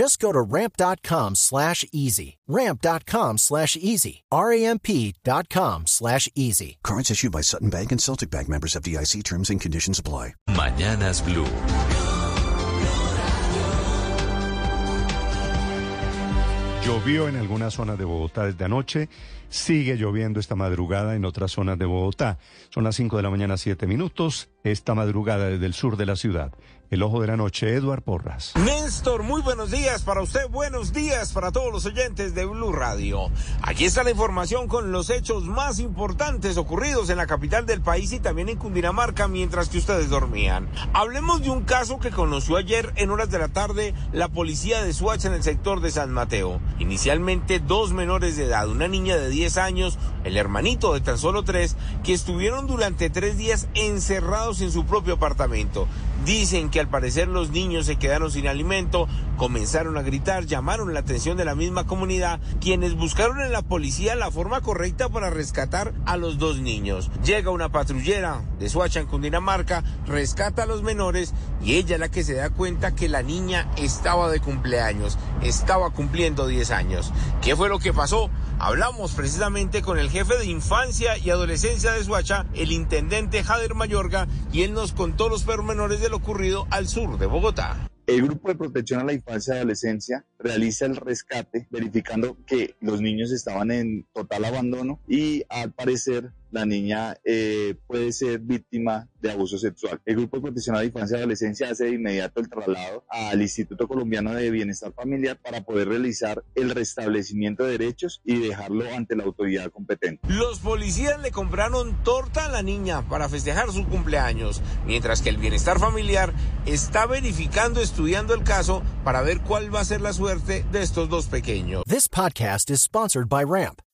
Just go to ramp.com slash easy. Ramp.com slash easy. R-A-M-P.com slash easy. Cards issued by Sutton Bank and Celtic Bank members of DIC terms and conditions apply. Mañanas Blue. Llovió en algunas zonas de Bogotá desde anoche, sigue lloviendo esta madrugada en otras zonas de Bogotá. Son las 5 de la mañana, 7 minutos, esta madrugada desde el sur de la ciudad. El ojo de la noche, Eduard Porras. Néstor, muy buenos días para usted, buenos días para todos los oyentes de Blue Radio. Aquí está la información con los hechos más importantes ocurridos en la capital del país y también en Cundinamarca mientras que ustedes dormían. Hablemos de un caso que conoció ayer en horas de la tarde la policía de Suacha en el sector de San Mateo. Inicialmente dos menores de edad, una niña de 10 años, el hermanito de tan solo tres, que estuvieron durante tres días encerrados en su propio apartamento. Dicen que al parecer los niños se quedaron sin alimento, comenzaron a gritar, llamaron la atención de la misma comunidad, quienes buscaron en la policía la forma correcta para rescatar a los dos niños. Llega una patrullera de Suacha en Cundinamarca, rescata a los menores y ella es la que se da cuenta que la niña estaba de cumpleaños, estaba cumpliendo 10 años. ¿Qué fue lo que pasó? Hablamos precisamente con el jefe de infancia y adolescencia de Suacha, el intendente Jader Mayorga, y él nos contó los pormenores de lo ocurrido al sur de Bogotá. El Grupo de Protección a la Infancia y Adolescencia realiza el rescate verificando que los niños estaban en total abandono y al parecer la niña eh, puede ser víctima de abuso sexual. El Grupo de Protección a la Infancia y Adolescencia hace de inmediato el traslado al Instituto Colombiano de Bienestar Familiar para poder realizar el restablecimiento de derechos y dejarlo ante la autoridad competente. Los policías le compraron torta a la niña para festejar su cumpleaños, mientras que el Bienestar Familiar está verificando, estudiando el caso para ver cuál va a ser la suerte de estos dos pequeños. This podcast is sponsored by Ramp.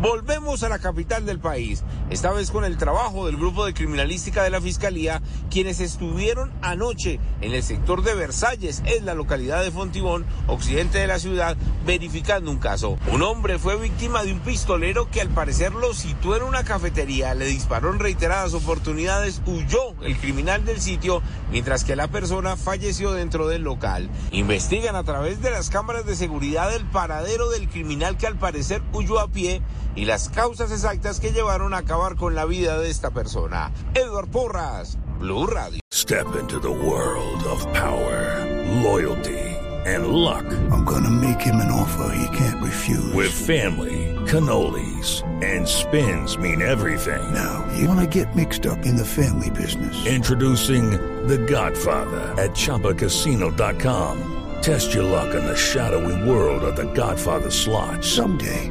Volvemos a la capital del país, esta vez con el trabajo del grupo de criminalística de la Fiscalía, quienes estuvieron anoche en el sector de Versalles, en la localidad de Fontibón, occidente de la ciudad, verificando un caso. Un hombre fue víctima de un pistolero que al parecer lo situó en una cafetería, le disparó en reiteradas oportunidades, huyó el criminal del sitio, mientras que la persona falleció dentro del local. Investigan a través de las cámaras de seguridad el paradero del criminal que al parecer huyó a pie y las causas exactas que llevaron a acabar con la vida de esta persona. Edward Porras, Blue Radio. Step into the world of power, loyalty, and luck. I'm gonna make him an offer he can't refuse. With family, cannolis, and spins mean everything. Now, you wanna get mixed up in the family business. Introducing The Godfather at ChumbaCasino.com. Test your luck in the shadowy world of The Godfather slot. Someday,